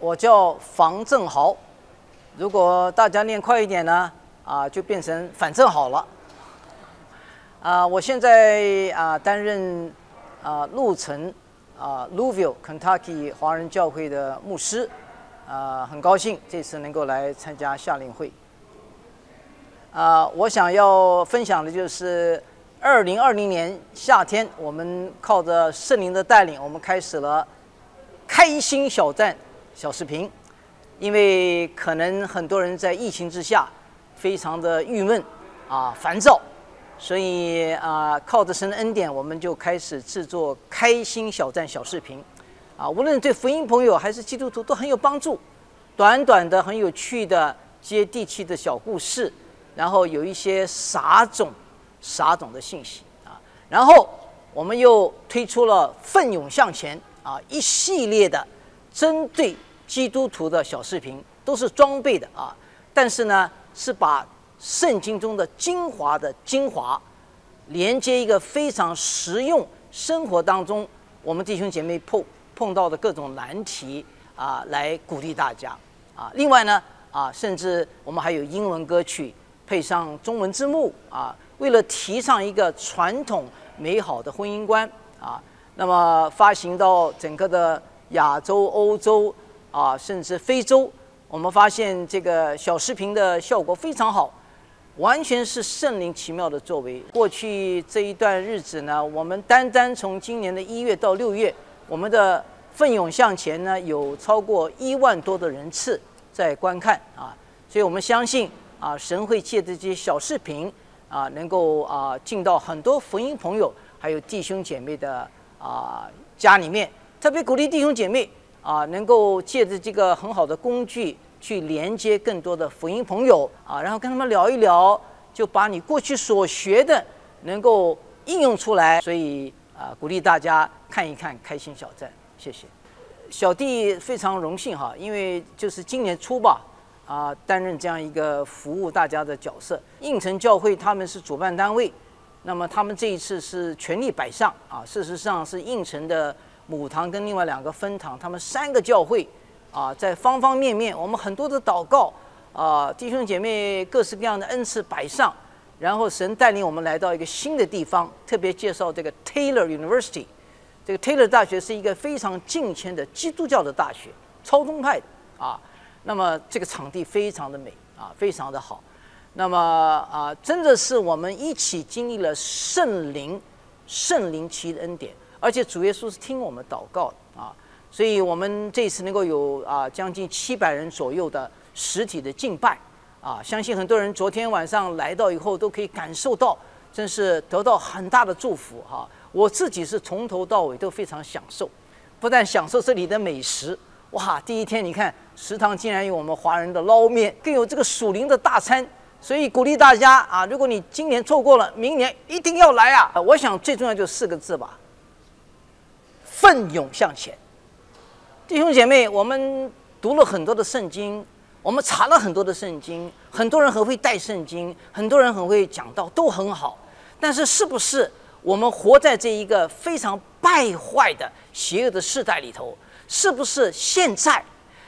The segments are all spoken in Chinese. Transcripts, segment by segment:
我叫房正豪，如果大家念快一点呢，啊，就变成反正好了。啊，我现在啊担任啊路城啊 Louisville Kentucky 华人教会的牧师，啊，很高兴这次能够来参加夏令会。啊，我想要分享的就是二零二零年夏天，我们靠着圣灵的带领，我们开始了开心小站小视频。因为可能很多人在疫情之下非常的郁闷啊烦躁，所以啊靠着神的恩典，我们就开始制作开心小站小视频。啊，无论对福音朋友还是基督徒都很有帮助。短短的、很有趣的、接地气的小故事。然后有一些撒种、撒种的信息啊，然后我们又推出了奋勇向前啊一系列的针对基督徒的小视频，都是装备的啊，但是呢是把圣经中的精华的精华连接一个非常实用生活当中我们弟兄姐妹碰碰到的各种难题啊，来鼓励大家啊。另外呢啊，甚至我们还有英文歌曲。配上中文字幕啊，为了提倡一个传统美好的婚姻观啊，那么发行到整个的亚洲、欧洲啊，甚至非洲，我们发现这个小视频的效果非常好，完全是圣灵奇妙的作为。过去这一段日子呢，我们单单从今年的一月到六月，我们的奋勇向前呢，有超过一万多的人次在观看啊，所以我们相信。啊，神会借这些小视频啊，能够啊进到很多福音朋友还有弟兄姐妹的啊家里面，特别鼓励弟兄姐妹啊，能够借着这个很好的工具去连接更多的福音朋友啊，然后跟他们聊一聊，就把你过去所学的能够应用出来。所以啊，鼓励大家看一看开心小站，谢谢。小弟非常荣幸哈，因为就是今年初吧。啊，担任这样一个服务大家的角色。应城教会他们是主办单位，那么他们这一次是全力摆上啊。事实上是应城的母堂跟另外两个分堂，他们三个教会啊，在方方面面，我们很多的祷告啊，弟兄姐妹各式各样的恩赐摆上，然后神带领我们来到一个新的地方，特别介绍这个 Taylor University。这个 Taylor 大学是一个非常近前的基督教的大学，超宗派的啊。那么这个场地非常的美啊，非常的好。那么啊，真的是我们一起经历了圣灵、圣灵期的恩典，而且主耶稣是听我们祷告的啊。所以我们这次能够有啊将近七百人左右的实体的敬拜啊，相信很多人昨天晚上来到以后都可以感受到，真是得到很大的祝福哈。我自己是从头到尾都非常享受，不但享受这里的美食。哇！第一天你看食堂竟然有我们华人的捞面，更有这个属灵的大餐，所以鼓励大家啊！如果你今年错过了，明年一定要来啊！我想最重要就四个字吧：奋勇向前。弟兄姐妹，我们读了很多的圣经，我们查了很多的圣经，很多人很会带圣经，很多人很会讲道，都很好。但是，是不是我们活在这一个非常败坏的邪恶的时代里头？是不是现在？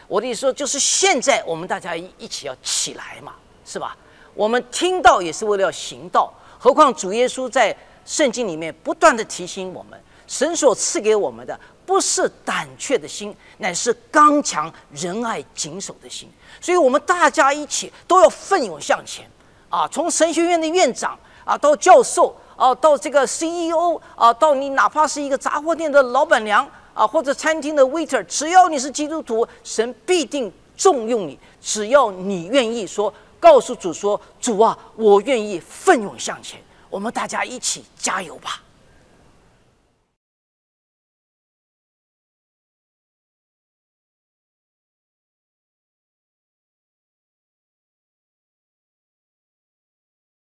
我的意思说，就是现在，我们大家一起要起来嘛，是吧？我们听到也是为了要行道，何况主耶稣在圣经里面不断的提醒我们，神所赐给我们的不是胆怯的心，乃是刚强仁爱谨守的心。所以，我们大家一起都要奋勇向前啊！从神学院的院长啊，到教授啊，到这个 CEO 啊，到你哪怕是一个杂货店的老板娘。啊，或者餐厅的 waiter，只要你是基督徒，神必定重用你。只要你愿意说，告诉主说：“主啊，我愿意奋勇向前。”我们大家一起加油吧。